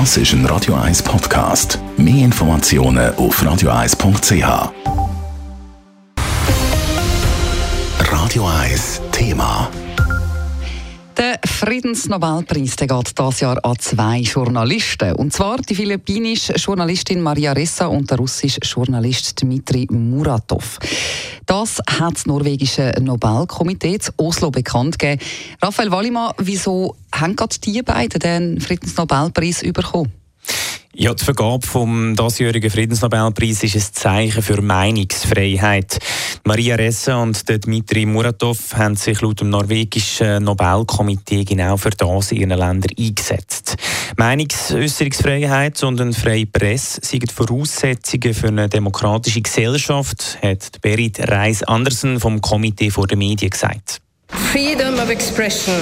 Das ist ein Radio 1 Podcast. Mehr Informationen auf radio1.ch. Radio 1 Thema. Der Friedensnobelpreis der geht dieses Jahr an zwei Journalisten. Und zwar die philippinische Journalistin Maria Ressa und der russische Journalist Dmitri Muratov. Das hat das norwegische Nobelkomitee zu Oslo bekannt gegeben. Raphael Wallimann, wieso haben gerade die beiden den Friedensnobelpreis bekommen? Ja, die Vergabe vom diesjährigen Friedensnobelpreis ist ein Zeichen für Meinungsfreiheit. Maria Ressa und Dmitri Muratov haben sich laut dem norwegischen Nobelkomitee genau für das in ihren Ländern eingesetzt. Meinungsäußerungsfreiheit und eine freie Presse sind Voraussetzungen für eine demokratische Gesellschaft, hat Berit Reis-Andersen vom Komitee vor den Medien gesagt. Freedom of expression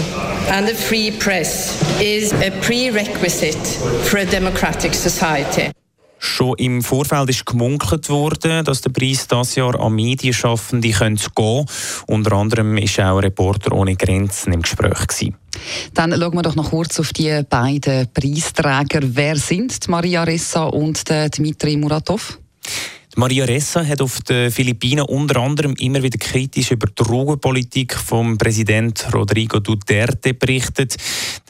and a free press is a prerequisite for a democratic society. Schon im Vorfeld ist gemunkelt worden, dass der Preis dieses Jahr an Medienschaffende gehen könnte. Unter anderem war auch Reporter ohne Grenzen im Gespräch. Gewesen. Dann schauen wir doch noch kurz auf die beiden Preisträger. Wer sind Maria Ressa und Dmitri Muratov? Maria Ressa hat auf den Philippinen unter anderem immer wieder kritisch über die Drogenpolitik vom Präsident Rodrigo Duterte berichtet.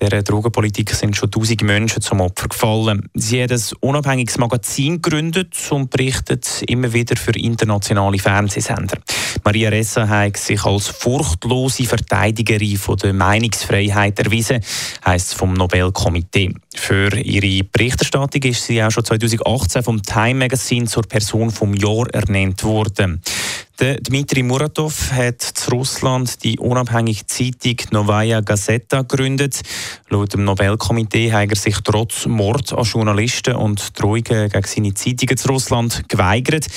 Der Drogenpolitik sind schon tausend Menschen zum Opfer gefallen. Sie hat ein unabhängiges Magazin gegründet und berichtet immer wieder für internationale Fernsehsender. Maria Ressa hat sich als furchtlose Verteidigerin von der Meinungsfreiheit erwiesen, heisst es vom Nobelkomitee. Für ihre Berichterstattung ist sie auch schon 2018 vom Time Magazine zur Person vom Jahr ernannt worden. Dmitri Muratov hat zu Russland die unabhängige Zeitung Novaya Gazeta gegründet. Laut dem Nobelkomitee hat er sich trotz Mord an Journalisten und Drohungen gegen seine Zeitungen zu Russland geweigert,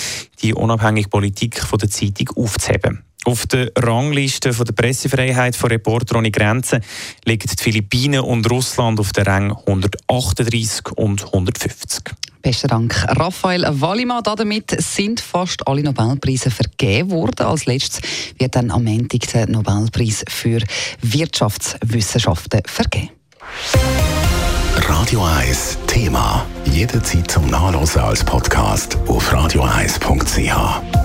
die unabhängige Politik von der Zeitung aufzuheben. Auf der Rangliste von der Pressefreiheit von Reporter ohne Grenzen liegen die Philippinen und Russland auf der Rang 138 und 150. Besten Dank, Raphael Wallimann. Damit sind fast alle Nobelpreise vergeben worden. Als letztes wird dann am Ende der Nobelpreis für Wirtschaftswissenschaften vergeben. Radio 1 Thema. Jederzeit zum Nachlesen als Podcast auf radio1.ch.